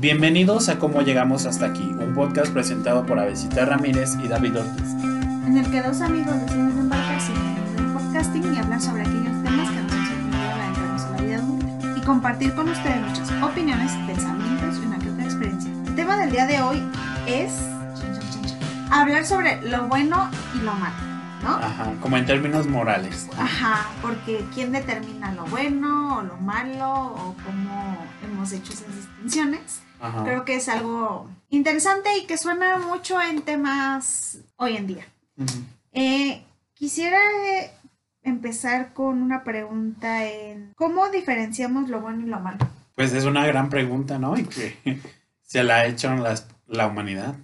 Bienvenidos a Cómo Llegamos Hasta Aquí, un podcast presentado por Avesita Ramírez y David Ortiz. En el que dos amigos deciden embarcarse en el mundo del podcasting y hablar sobre aquellos temas que nos han sorprendido en la vida adulta y compartir con ustedes nuestras opiniones, pensamientos y una que otra experiencia. El tema del día de hoy es hablar sobre lo bueno y lo malo. ¿no? Ajá, como en términos morales. Ajá, porque ¿quién determina lo bueno o lo malo o cómo hemos hecho esas distinciones? Ajá. Creo que es algo interesante y que suena mucho en temas hoy en día. Eh, quisiera eh, empezar con una pregunta en ¿cómo diferenciamos lo bueno y lo malo? Pues es una gran pregunta, ¿no? Y que se la ha hecho las- la humanidad.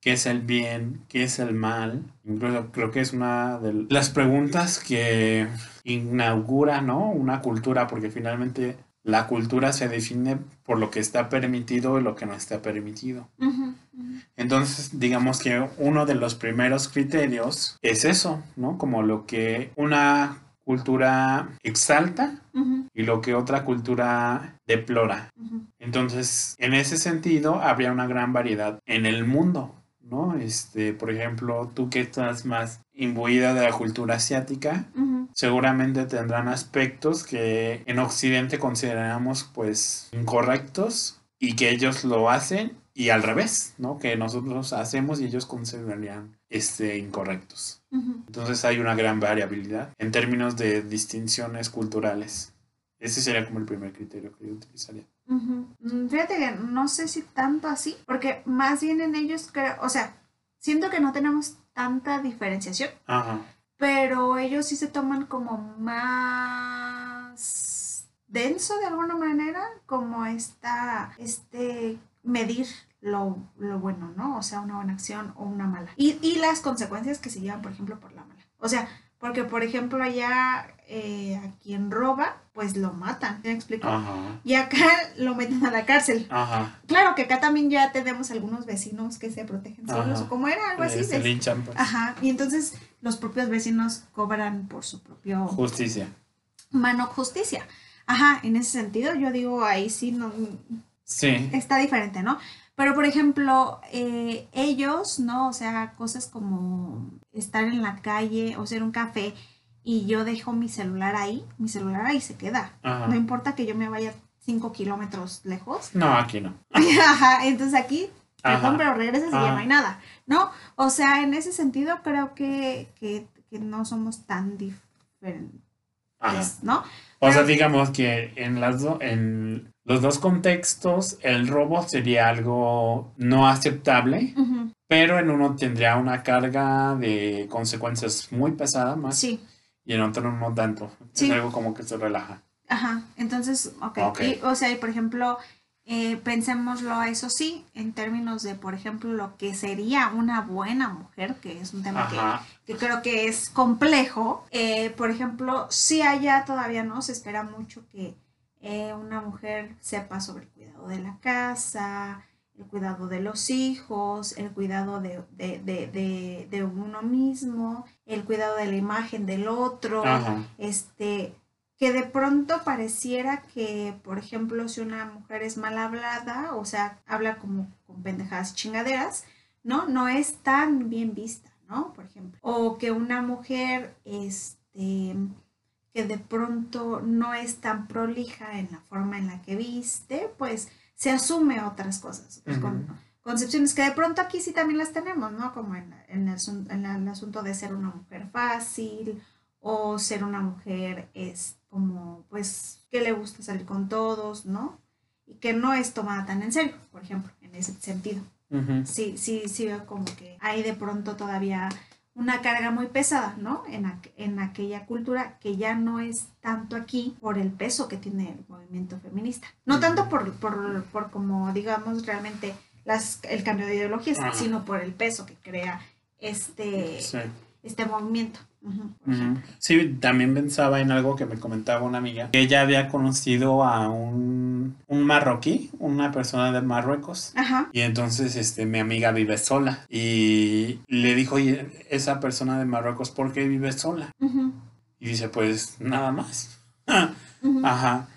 ¿Qué es el bien? ¿Qué es el mal? Incluso creo que es una de las preguntas que inaugura, ¿no? Una cultura, porque finalmente la cultura se define por lo que está permitido y lo que no está permitido. Entonces, digamos que uno de los primeros criterios es eso, ¿no? Como lo que una cultura exalta y lo que otra cultura deplora. Entonces, en ese sentido, habría una gran variedad en el mundo, ¿no? Este, por ejemplo, tú que estás más imbuida de la cultura asiática, ujú, seguramente tendrán aspectos que en Occidente consideramos pues incorrectos y que ellos lo hacen y al revés, ¿no? Que nosotros hacemos y ellos considerarían este incorrectos. ujú. Entonces hay una gran variabilidad en términos de distinciones culturales. Ese sería como el primer criterio que yo utilizaría. Ujú. Mm, Fíjate que no sé si tanto así, porque más bien en ellos creo, o sea, siento que no tenemos tanta diferenciación, Ajá. pero ellos sí se toman como más denso de alguna manera, como esta, este, medir lo, lo bueno, ¿no? O sea, una buena acción o una mala. Y, y las consecuencias que se llevan, por ejemplo, por la mala. O sea, porque, por ejemplo, allá eh, a quien roba, pues lo matan, ¿me explico? Ajá. Y acá lo meten a la cárcel. Ajá. Claro que acá también ya tenemos algunos vecinos que se protegen solos o como era algo así. Se linchan, pues. Ajá, y entonces los propios vecinos cobran por su propio Justicia. mano justicia. Ajá, en ese sentido yo digo ahí sí no Sí. está diferente, ¿no? Pero por ejemplo, eh, ellos, ¿no? O sea, cosas como estar en la calle o hacer un café y yo dejo mi celular ahí, mi celular ahí se queda. Ajá. No importa que yo me vaya cinco kilómetros lejos. No, aquí no. Ajá, entonces aquí, Ajá. perdón, pero regresas y ya no hay nada, ¿no? O sea, en ese sentido creo que, que, que no somos tan diferentes. ¿no? O sea, digamos que en las do- en los dos contextos el robo sería algo no aceptable, pero en uno tendría una carga de consecuencias muy pesada más Sí, y en otro no tanto. Sí. Es algo como que se relaja. ajá. Entonces, ok. Ok. Y, o sea, y por ejemplo, eh, pensémoslo a eso sí, en términos de, por ejemplo, lo que sería una buena mujer, que es un tema que creo que es complejo. Eh, por ejemplo, si allá todavía no se espera mucho que eh, una mujer sepa sobre el cuidado de la casa, el cuidado de los hijos, el cuidado de, de, de, de, de uno mismo, el cuidado de la imagen del otro, Ajá. este que de pronto pareciera que, por ejemplo, si una mujer es mal hablada, o sea, habla como con pendejadas chingaderas, ¿no? No es tan bien vista, ¿no? Por ejemplo. O que una mujer, este, que de pronto no es tan prolija en la forma en la que viste, pues se asume otras cosas. pues, con- concepciones que de pronto aquí sí también las tenemos, ¿no? Como en, en el, asun- en el asunto de ser una mujer fácil o ser una mujer es como, pues, que le gusta salir con todos, ¿no? Y que no es tomada tan en serio, por ejemplo, en ese sentido. Ujú. Sí, sí, sí veo como que hay de pronto todavía una carga muy pesada, ¿no? En, aqu- en aquella cultura que ya no es tanto aquí por el peso que tiene el movimiento feminista. No tanto por, por, por como, digamos, realmente las, el cambio de ideologías, Ajá. sino por el peso que crea este, Sí. este movimiento. Sí, también pensaba en algo que me comentaba una amiga, que ella había conocido a un, un marroquí, una persona de Marruecos, Ajá. y entonces este, mi amiga vive sola, y le dijo, oye, esa persona de Marruecos, ¿por qué vive sola? Y dice, pues nada más. Ajá.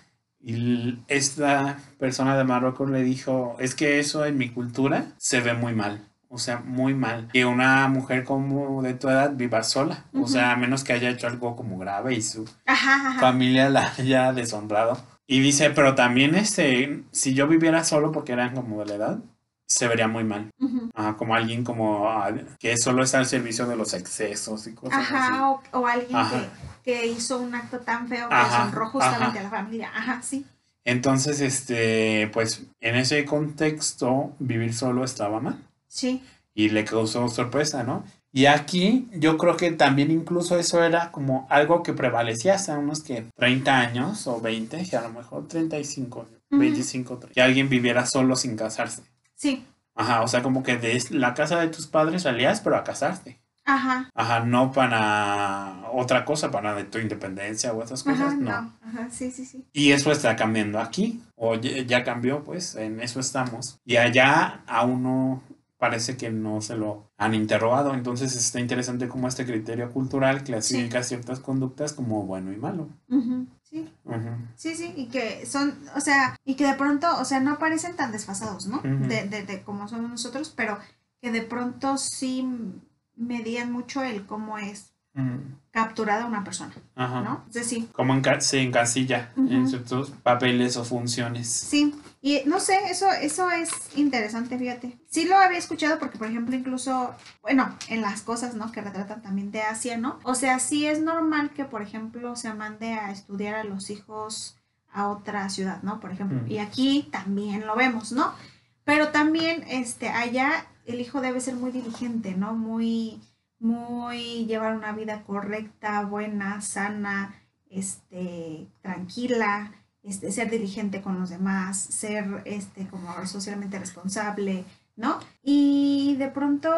Y esta persona de Marruecos le dijo, es que eso en mi cultura se ve muy mal. O sea, muy mal. Que una mujer como de tu edad viva sola. O sea, a menos que haya hecho algo como grave y su familia la haya deshonrado. Y dice, pero también este, si yo viviera solo porque eran como de la edad, se vería muy mal. como alguien como ah, que solo está al servicio de los excesos y cosas Ajá, O, alguien que, hizo un acto tan feo que deshonró justamente a la familia. Ajá, sí. Entonces, este, pues en ese contexto, vivir solo estaba mal. Sí. Y le causó sorpresa, ¿no? Y aquí yo creo que también incluso eso era como algo que prevalecía hasta unos que 30 años o 20, y a lo mejor 35, 25, 30, que alguien viviera solo sin casarse. Sí. Ajá, o sea, como que de la casa de tus padres salías, pero a casarte. Ajá. Ajá, no para otra cosa, para de tu independencia o esas cosas, no. Ajá, sí, sí, sí. Y eso está cambiando aquí, o ya cambió, pues, en eso estamos. Y allá aún no parece que no se lo han interrogado. Entonces está interesante cómo este criterio cultural clasifica ciertas conductas como bueno y malo. Sí. Sí, sí, y que son, o sea, y que de pronto, o sea, no parecen tan desfasados, ¿no? de, de, de como somos nosotros, pero que de pronto sí medían mucho el cómo es capturada una persona, ¿no? Es decir, como se encasilla en ciertos papeles o funciones. Sí, y no sé, eso, eso es interesante, fíjate. Sí lo había escuchado porque, por ejemplo, incluso, bueno, en las cosas, ¿no? Que retratan también de Asia, ¿no? O sea, sí es normal que, por ejemplo, se mande a estudiar a los hijos a otra ciudad, ¿no? Por ejemplo. Y aquí también lo vemos, ¿no? Pero también, este, allá el hijo debe ser muy diligente, ¿no? Muy muy llevar una vida correcta, buena, sana, este, tranquila, este, ser diligente con los demás, ser este, como socialmente responsable, ¿no? Y de pronto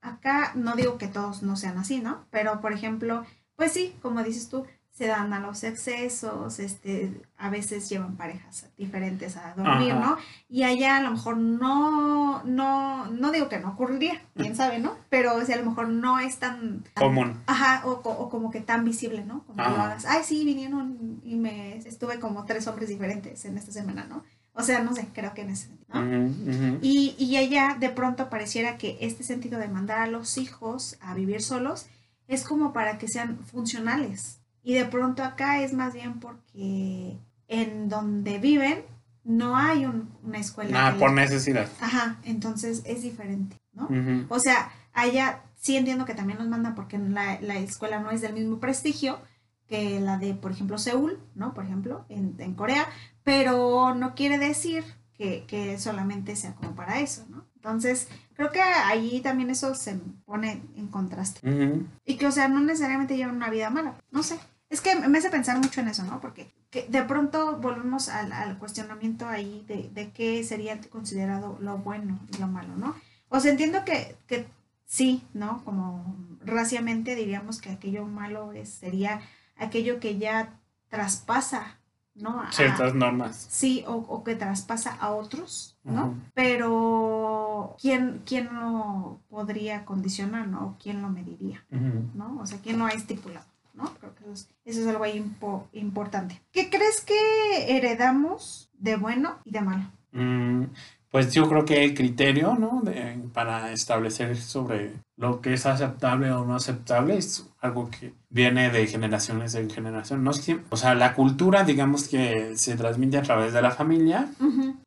acá, no digo que todos no sean así, ¿no? Pero por ejemplo, pues sí, como dices tú, se dan a los excesos, este, a veces llevan parejas diferentes a dormir, ¿no? Y allá a lo mejor no, no, no digo que no ocurriría, quién sabe, ¿no? Pero o sea, a lo mejor no es tan... Común. Ajá, o, o, como que tan visible, ¿no? Como hagas, ay, sí, vinieron y me estuve como tres hombres diferentes en esta semana, ¿no? O sea, no sé, creo que en ese sentido, ¿no? Y, y allá de pronto pareciera que este sentido de mandar a los hijos a vivir solos es como para que sean funcionales, y de pronto acá es más bien porque en donde viven no hay una escuela. Ah, por necesidad. Ajá, entonces es diferente, ¿no? O sea, allá sí entiendo que también nos mandan porque la, la, escuela no es del mismo prestigio que la de, por ejemplo, Seúl, ¿no? Por ejemplo, en, en Corea, pero no quiere decir que, que, solamente sea como para eso, ¿no? Entonces, creo que ahí también eso se pone en contraste. Y que, o sea, no necesariamente llevan una vida mala, no sé. Es que me hace pensar mucho en eso, ¿no? Porque de pronto volvemos al, cuestionamiento ahí de, de, qué sería considerado lo bueno y lo malo, ¿no? O sea, entiendo que, que sí, ¿no? Como raciamente diríamos que aquello malo es, sería aquello que ya traspasa, ¿no? Ciertas normas. Sí, o, que traspasa a otros, ¿no? Pero ¿quién, ¿quién lo podría condicionar, ¿no? ¿Quién lo mediría, ¿no? O sea, ¿quién lo ha estipulado? ¿No? Creo que eso es, algo ahí importante. ¿Qué crees que heredamos de bueno y de malo? Mm, pues yo creo que el criterio, ¿no? para establecer sobre lo que es aceptable o no aceptable es algo que viene de generaciones en generación. No o sea, la cultura, digamos que se transmite a través de la familia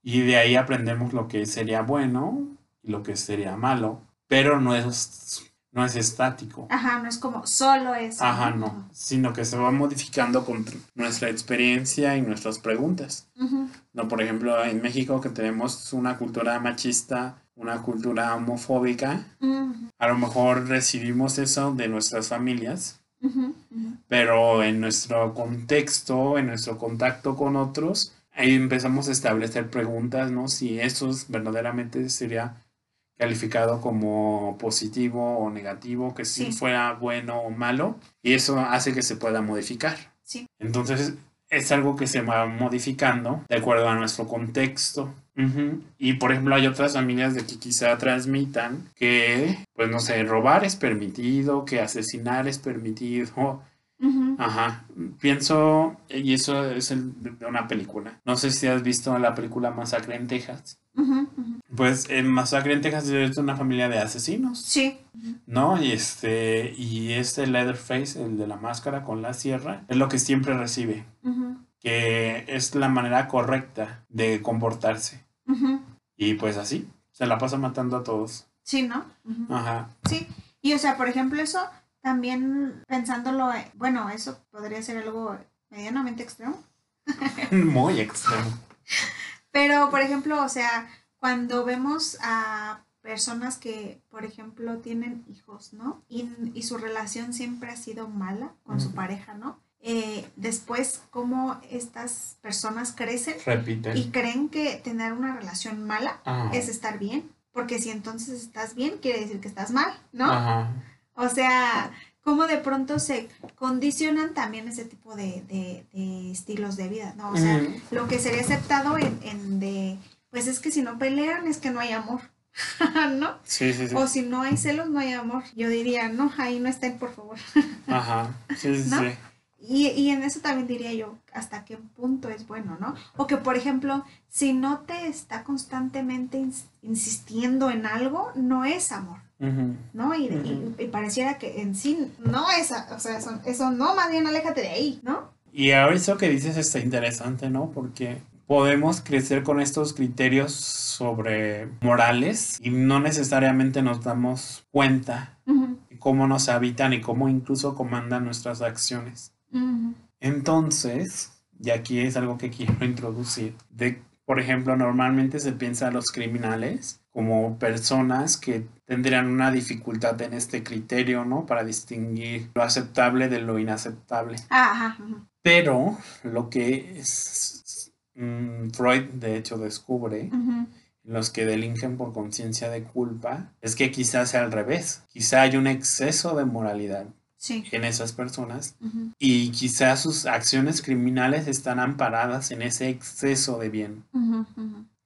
y de ahí aprendemos lo que sería bueno y lo que sería malo, pero no es no es estático. Ajá, no es como solo eso. Ajá, no, sino que se va modificando con nuestra experiencia y nuestras preguntas. No, por ejemplo, en México que tenemos una cultura machista, una cultura homofóbica, a lo mejor recibimos eso de nuestras familias, pero en nuestro contexto, en nuestro contacto con otros, ahí empezamos a establecer preguntas, ¿no? Si eso verdaderamente sería calificado como positivo o negativo, que si fuera bueno o malo, y eso hace que se pueda modificar. Sí. Entonces, es algo que se va modificando de acuerdo a nuestro contexto. Y por ejemplo, hay otras familias de que quizá transmitan que, pues no sé, robar es permitido, que asesinar es permitido, Ajá. Pienso, y eso es el- de una película. No sé si has visto la película Masacre en Texas. Pues en Masacre en Texas es una familia de asesinos, Sí. ¿no? Y este, y este Leatherface, el de la máscara con la sierra, es lo que siempre recibe, que es la manera correcta de comportarse. Y pues así, se la pasa matando a todos. Sí, ¿no? Ajá. Sí, y o sea, por ejemplo, eso también pensándolo, eh, bueno, eso podría ser algo medianamente extremo, Muy extremo. pero por ejemplo, o sea, cuando vemos a personas que, por ejemplo, tienen hijos, ¿no? Y, y su relación siempre ha sido mala con su pareja, ¿no? Eh, después, cómo estas personas crecen Repiten. y creen que tener una relación mala Ajá. es estar bien, porque si entonces estás bien, quiere decir que estás mal, ¿no? Ajá. O sea, cómo de pronto se condicionan también ese tipo de, de- de estilos de vida, ¿no? O sea, lo que sería aceptado en, en de, pues es que si no pelean es que no hay amor, ¿no? Sí, sí, sí. O si no hay celos, no hay amor. Yo diría, no, ahí no estén, por favor. Ajá. Sí, sí, ¿No? sí. Y, y en eso también diría yo, hasta qué punto es bueno, ¿no? O que, por ejemplo, si no te está constantemente ins- insistiendo en algo, no es amor. ¿no? Y, y- pareciera que en sí no es, o sea, eso, eso no, más bien aléjate de ahí, ¿no? Y ahora eso que dices está interesante, ¿no? Porque podemos crecer con estos criterios sobre morales y no necesariamente nos damos cuenta de cómo nos habitan y cómo incluso comandan nuestras acciones. Entonces, y aquí es algo que quiero introducir, de, por ejemplo, normalmente se piensa a los criminales como personas que tendrían una dificultad en este criterio, ¿no? Para distinguir lo aceptable de lo inaceptable. Ah, Ajá, Pero lo que es, mm, Freud de hecho descubre los que delinquen por conciencia de culpa es que quizás sea al revés. Quizá hay un exceso de moralidad sí. en esas personas y quizás sus acciones criminales están amparadas en ese exceso de bien.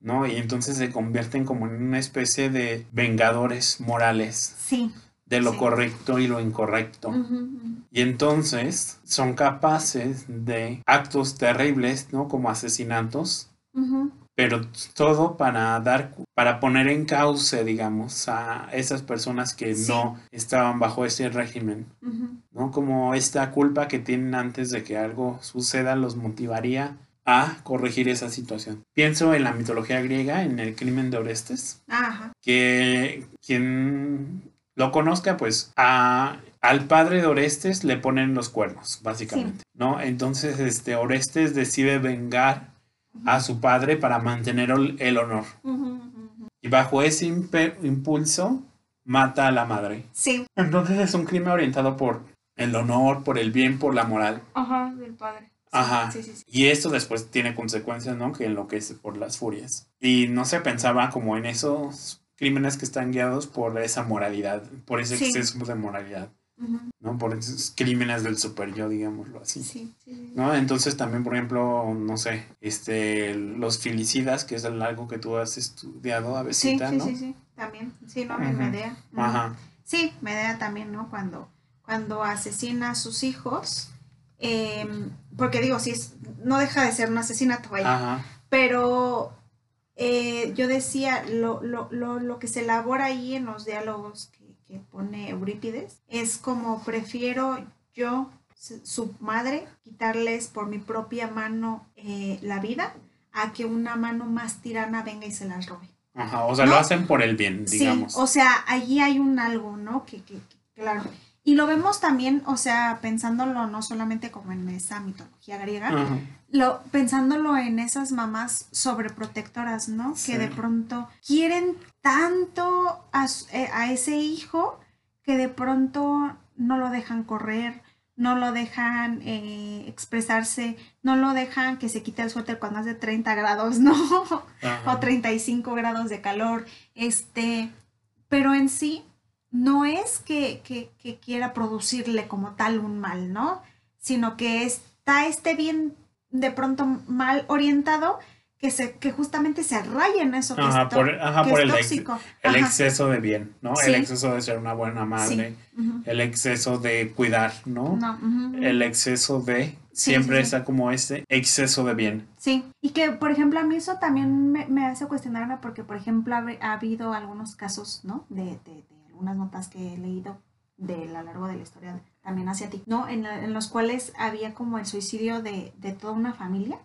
¿no? Y entonces se convierten como en una especie de vengadores morales Sí. de lo Sí. correcto y lo incorrecto. Y entonces son capaces de actos terribles, ¿no? Como asesinatos, pero todo para dar, para poner en cauce, digamos, a esas personas que Sí. no estaban bajo ese régimen. ¿no? Como esta culpa que tienen antes de que algo suceda los motivaría a corregir esa situación. Pienso en la mitología griega, en el crimen de Orestes, Ajá. que quien lo conozca, pues a, al padre de Orestes le ponen los cuernos, básicamente, ¿no? Entonces, este, Orestes decide vengar a su padre para mantener el, honor. Y bajo ese impulso, mata a la madre. Sí. Entonces es un crimen orientado por el honor, por el bien, por la moral. Ajá, del padre. Ajá. Sí, sí, sí. Y esto después tiene consecuencias, ¿no? Que enloquece por las furias. Y no se pensaba como en esos crímenes que están guiados por esa moralidad, por ese exceso de moralidad, ¿no? Por esos crímenes del super yo, digámoslo así. Sí, sí, sí. ¿No? Entonces también, por ejemplo, no sé, este, los filicidas, que es algo que tú has estudiado a Sí, Besita, sí, ¿no? sí, sí, también. Sí, ¿no? En Ujú. Medea. Ajá. Sí, Medea también, ¿no? Cuando, cuando asesina a sus hijos, em, porque digo, sí, es, no deja de ser un asesinato, vaya, Ajá. pero eh, yo decía, lo, lo, lo, lo que se elabora ahí en los diálogos que, que pone Eurípides es como prefiero yo, su- madre, quitarles por mi propia mano eh, la vida a que una mano más tirana venga y se las robe. Ajá. O sea, ¿No? lo hacen por el bien, digamos. Sí, o sea, allí hay un algo, ¿no? Que, que, que- claro. Y lo vemos también, o sea, pensándolo no solamente como en esa mitología griega, lo, pensándolo en esas mamás sobreprotectoras, ¿no? Sí. Que de pronto quieren tanto a, eh, a ese hijo que de pronto no lo dejan correr, no lo dejan eh, expresarse, no lo dejan que se quite el suéter cuando hace 30 grados, ¿no? Ajá. o 35 grados de calor, este, pero en sí no es que, que, que quiera producirle como tal un mal, ¿no? Sino que está este bien de pronto mal orientado que se que justamente se raya en eso que Ajá, es, por, ajá, que por es el, ex- tóxico. el Ajá. exceso de bien, ¿no? Sí. El exceso de ser una buena madre, el exceso de cuidar, ¿no? El exceso de... Sí, Siempre está como este exceso de bien. Sí, y que por ejemplo a mí eso también me, me hace cuestionarme porque por ejemplo ha, habi- ha habido algunos casos, ¿no? De, de, de algunas notas que he leído de a lo largo de la historia también hacia ti, ¿no? En, la- en los cuales había como el suicidio de, de toda una familia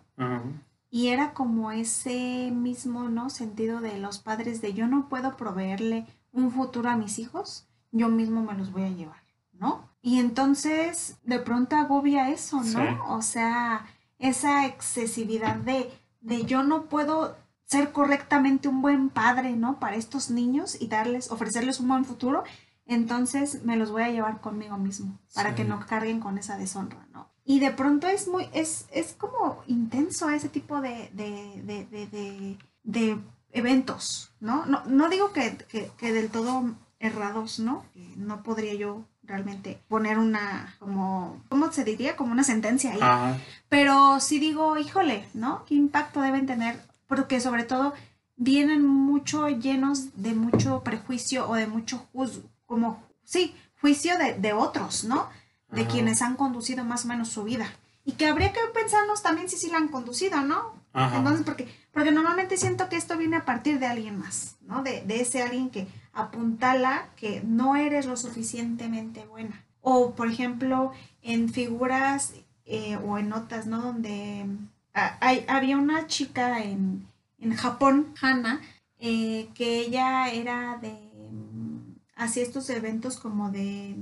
y era como ese mismo, ¿no? Sentido de los padres de yo no puedo proveerle un futuro a mis hijos, yo mismo me los voy a llevar, ¿no? Y entonces de pronto agobia eso, ¿no? Sí. O sea, esa excesividad de, de yo no puedo ser correctamente un buen padre, ¿no? Para estos niños y darles, ofrecerles un buen futuro, entonces me los voy a llevar conmigo mismo para Sí. que no carguen con esa deshonra, ¿no? Y de pronto es muy, es, es como intenso ese tipo de, de, de, de, eventos, ¿no? No, no digo que, que, que del todo errados, ¿no? No podría yo realmente poner una, como, ¿cómo se diría? Como una sentencia ahí. Ajá. Pero sí digo, híjole, ¿no? ¿Qué impacto deben tener? Porque sobre todo vienen mucho llenos de mucho prejuicio o de mucho juzgo, como, sí, juicio de, de otros, ¿no? De Ajá. quienes han conducido más o menos su vida. Y que habría que pensarnos también si sí la han conducido, ¿no? Ajá. Entonces, porque, porque normalmente siento que esto viene a partir de alguien más, ¿no? De, de ese alguien que apuntala que no eres lo suficientemente buena. O, por ejemplo, en figuras eh, o en notas, ¿no? Donde hay, había una chica en, en Japón, Hana, eh, que ella era de... mm, hacía estos eventos como de...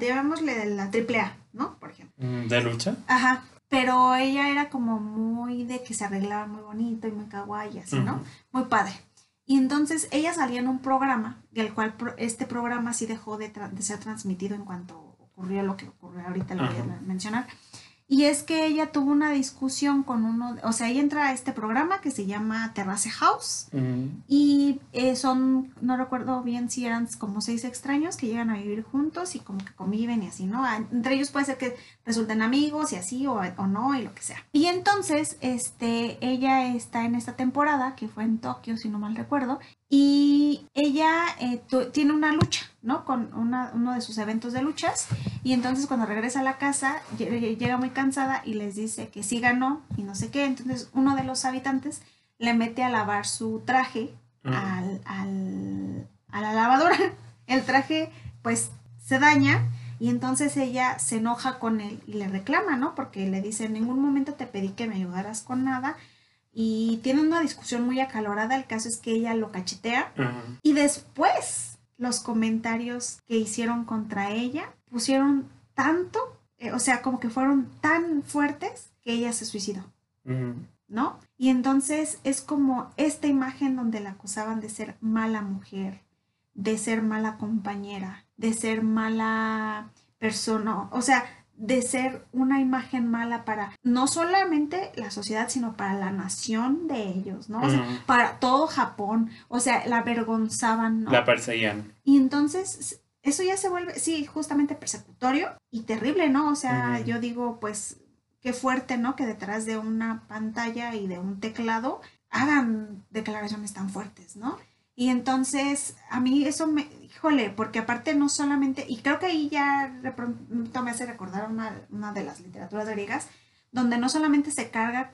Llamémosle de la AAA, ¿no? Por ejemplo. Mm, ¿De lucha? Ajá. Pero ella era como muy de que se arreglaba muy bonito y muy kawaii, así, ¿no? Muy padre. Y entonces ella salía en un programa, del cual este programa sí dejó de, ser transmitido en cuanto ocurrió lo que ocurrió ahorita, lo voy a mencionar. Y es que ella tuvo una discusión con uno, o sea, ella entra a este programa que se llama Terrace House y eh, son, no recuerdo bien si eran como seis extraños que llegan a vivir juntos y como que conviven y así, ¿no? Ah, Entre ellos puede ser que resulten amigos y así o, o no y lo que sea. Y entonces, este, ella está en esta temporada que fue en Tokio, si no mal recuerdo, y ella eh, tiene una lucha, ¿no? Con una- uno de sus eventos de luchas y entonces cuando regresa a la casa lle- llega muy cansada y les dice que sí ganó y no sé qué, entonces uno de los habitantes le mete a lavar su traje al, al- a la lavadora. El traje pues se daña y entonces ella se enoja con él y le reclama, ¿no? Porque le dice, en ningún momento te pedí que me ayudaras con nada. Y tienen una discusión muy acalorada. El caso es que ella lo cachetea y después los comentarios que hicieron contra ella pusieron tanto, eh, o sea, como que fueron tan fuertes que ella se suicidó. ¿no? Y entonces es como esta imagen donde la acusaban de ser mala mujer, de ser mala compañera, de ser mala persona, o sea, de ser una imagen mala para no solamente la sociedad, sino para la nación de ellos, ¿no? O sea, para todo Japón, o sea, la avergonzaban, ¿no? La perseguían. Y entonces eso ya se vuelve, sí, justamente persecutorio y terrible, ¿no? O sea, yo digo, pues, qué fuerte, ¿no? Que detrás de una pantalla y de un teclado hagan declaraciones tan fuertes, ¿no? Y entonces, a mí eso me, híjole, porque aparte no solamente, y creo que ahí ya de pronto me hace recordar una, una de las literaturas griegas, donde no solamente se carga,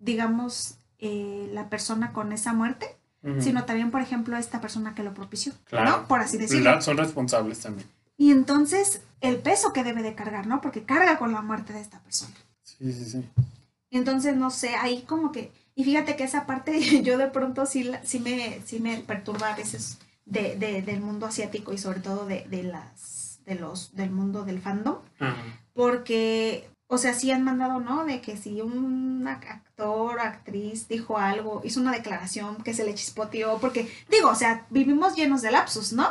digamos, eh, la persona con esa muerte, sino también, por ejemplo, esta persona que lo propició, Claro. ¿no? Por así decirlo. La- son responsables también. Y entonces, el peso que debe de cargar, ¿no? Porque carga con la muerte de esta persona. Sí, sí, sí. Entonces, no sé, ahí como que... Y fíjate que esa parte yo de pronto sí, la- sí, me, sí me perturba a veces de, de- del mundo asiático y sobre todo de, de las, de los, del mundo del fandom. Porque, o sea, sí han mandado, ¿no? De que si un actor o actriz dijo algo, hizo una declaración que se le chispoteó, porque digo, o sea, vivimos llenos de lapsus, ¿no?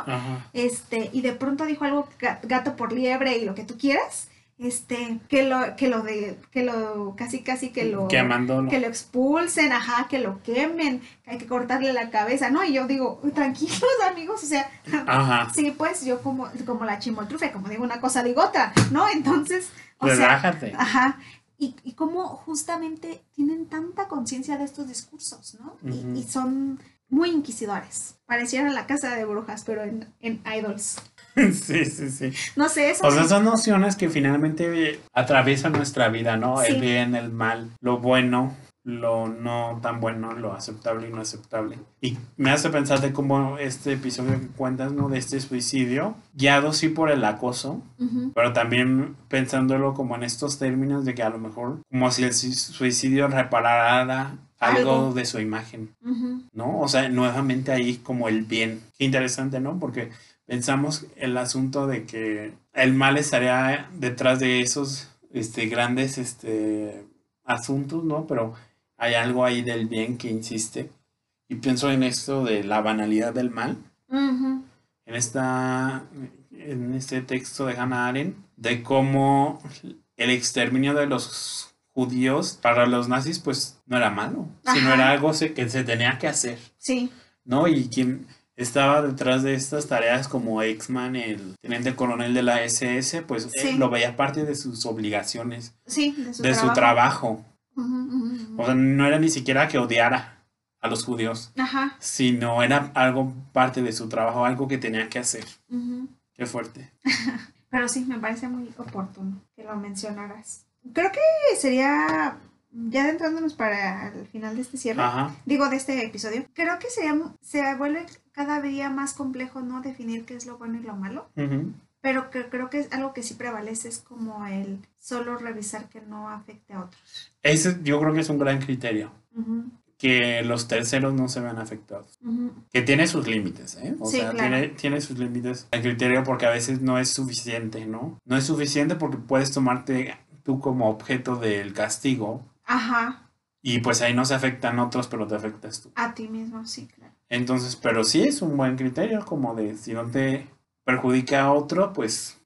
Este, y de pronto dijo algo ga- gato por liebre y lo que tú quieras, este, que lo, que lo de, que lo, casi casi que lo, Quemándolo. que lo expulsen, ajá, que lo quemen, que hay que cortarle la cabeza, ¿no? Y yo digo, tranquilos amigos, o sea, Ajá. sí, pues yo como, como la chimoltrufe, como digo una cosa digo otra, ¿no? Entonces, o sea, Relájate. Ajá. y, y cómo justamente tienen tanta conciencia de estos discursos, ¿no? Y- y, son muy inquisidores. Parecieran la casa de brujas, pero en, en idols. sí, sí, sí. No sé, eso O sea, son nociones que finalmente atraviesan nuestra vida, ¿no? Sí. El bien, el mal, lo bueno, lo no tan bueno, lo aceptable y no aceptable. Y me hace pensar de cómo este episodio que cuentas, ¿no? De este suicidio, guiado sí por el acoso, pero también pensándolo como en estos términos de que a lo mejor como si el su- suicidio reparara algo, Algo. de su imagen. ¿no? O sea, nuevamente ahí como el bien. Qué interesante, ¿no? Porque pensamos el asunto de que el mal estaría detrás de esos este, grandes este, asuntos, ¿no? Pero hay algo ahí del bien que insiste. Y pienso en esto de la banalidad del mal en esta en este texto de Hannah Arendt de cómo el exterminio de los judíos para los nazis pues no era malo, sino Ajá. era algo que se tenía que hacer, Sí, ¿no? Y quien estaba detrás de estas tareas como Exman, el teniente coronel de la SS, pues lo veía parte de sus obligaciones, sí, de su de trabajo. su trabajo. O sea, no era ni siquiera que odiara a los judíos, Ajá. sino era algo parte de su trabajo, algo que tenía que hacer. ujú. Qué fuerte. Pero sí, me parece muy oportuno que lo mencionaras. Creo que sería, ya adentrándonos para el final de este cierre, Ajá. digo, de este episodio, creo que sería, se vuelve cada día más complejo, ¿no? Definir qué es lo bueno y lo malo. Pero que creo que es algo que sí prevalece, es como el solo revisar que no afecte a otros. Ese yo creo que es un gran criterio. Que los terceros no se vean afectados. Que tiene sus límites, ¿eh? O Sí, sea, claro. tiene, tiene sus límites el criterio porque a veces no es suficiente, ¿no? No es suficiente porque puedes tomarte tú como objeto del castigo Ajá, y pues ahí no se afectan otros, pero te afectas tú. a ti mismo, sí, claro. Entonces, pero sí es un buen criterio como de si no te perjudica a otro, pues.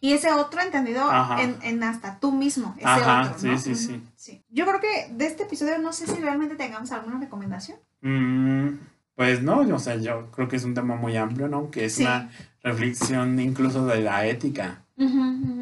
Y ese otro entendido en, en hasta tú mismo. Ese Ajá, otro, ¿no? sí, sí, sí. Yo creo que de este episodio no sé si realmente tengamos alguna recomendación. Mm, pues no, o sea, yo creo que es un tema muy amplio, ¿no? Que es Sí. una reflexión incluso de la ética.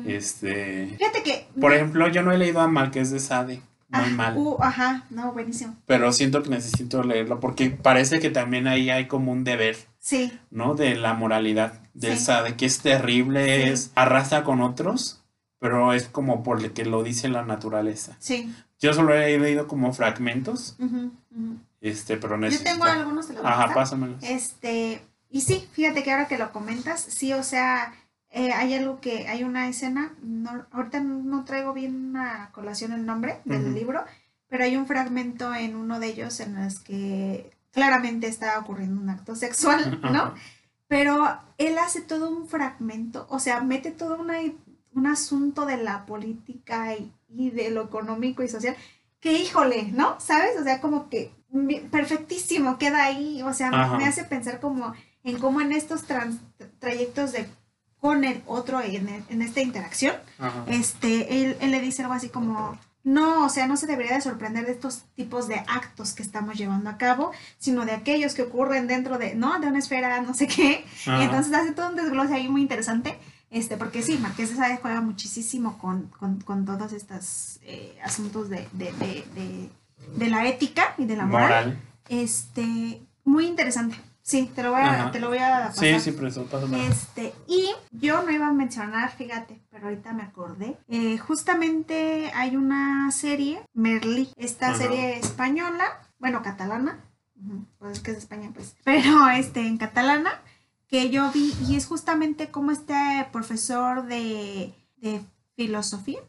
Este, Fíjate que. por ejemplo, yo no he leído a Marqués de Sade, muy Ah, mal, uh, ajá, no, buenísimo. pero siento que necesito leerlo porque parece que también ahí hay como un deber, Sí, ¿no? De la moralidad del Sí. Sade, que es terrible, Sí. es arrasa con otros, pero es como por lo que lo dice la naturaleza. sí. Yo solo he leído como fragmentos, ujú. este, pero Yo necesito. tengo algunos de los Ajá, pásamelos. Este, y sí, fíjate que ahora que lo comentas, sí, o sea, eh, hay algo que, hay una escena, no, ahorita no traigo bien a colación el nombre del libro, pero hay un fragmento en uno de ellos en los que claramente está ocurriendo un acto sexual, ¿no? Pero él hace todo un fragmento, o sea, mete todo una, un asunto de la política y, y de lo económico y social, que híjole, ¿no? ¿Sabes? O sea, como que perfectísimo queda ahí, o sea, Ajá. me hace pensar como en cómo en estos trans- trayectos de con el otro en, en esta interacción, Ajá. este, él, él le dice algo así como, no, o sea, no se debería de sorprender de estos tipos de actos que estamos llevando a cabo, sino de aquellos que ocurren dentro de, ¿no? De una esfera, no sé qué. Ajá. Y entonces hace todo un desglose ahí muy interesante, este, porque sí, Marqués de Sade juega muchísimo con, con, con todos estos eh, asuntos de, de, de, de, de la ética y de la moral. Moral. Este, muy interesante. Sí, te lo voy a, Ajá. te lo voy a pasar. Sí, sí, pero eso, pásamelo. Este, y yo no iba a mencionar, fíjate, pero ahorita me acordé. eh, justamente hay una serie, Merlí, esta Ajá. serie española, bueno, catalana, pues que es España, pues, pero este, en catalana, que yo vi, y es justamente como este profesor de, de filosofía.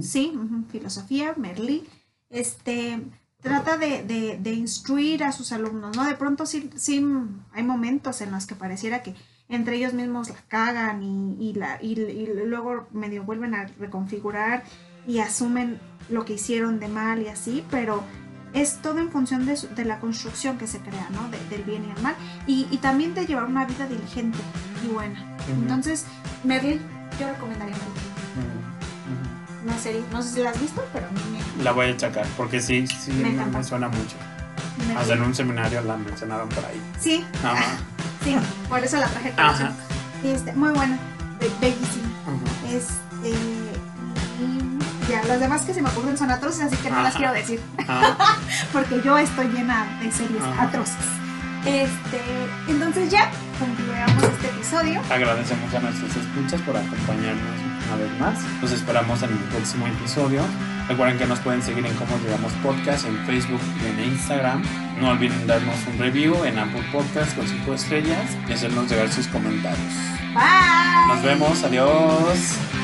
Sí, filosofía, Merlí. Este trata de, de- de instruir a sus alumnos, ¿no? De pronto sí, sí hay momentos en los que pareciera que entre ellos mismos la cagan y, y la, y, y luego medio vuelven a reconfigurar y asumen lo que hicieron de mal y así, pero es todo en función de, su- de la construcción que se crea, ¿no? De- del bien y el mal. Y, y también de llevar una vida diligente y buena. Entonces, Merlí, yo recomendaría Merlí Ujú. Una serie. No sé si la has visto, pero. La voy a checar porque sí, sí Me me, encanta. me suena mucho. me- Hasta en un seminario la mencionaron por ahí. Sí, Ajá. sí, por eso la traje. Ajá. Este, muy buena, be- bellísima. Ajá. Este, y ya, los demás que se me ocurren son atroces, así que no las quiero decir, porque yo estoy llena de series atroces. Este, entonces ya concluamos este episodio. agradecemos a nuestros escuchas por acompañarnos una vez más. Los esperamos en el próximo episodio. Recuerden que nos pueden seguir en Cómo Llegamos Podcast en Facebook y en Instagram. No olviden darnos un review en Apple Podcast con 5 estrellas y hacernos llegar sus comentarios. Bye. Nos vemos, adiós.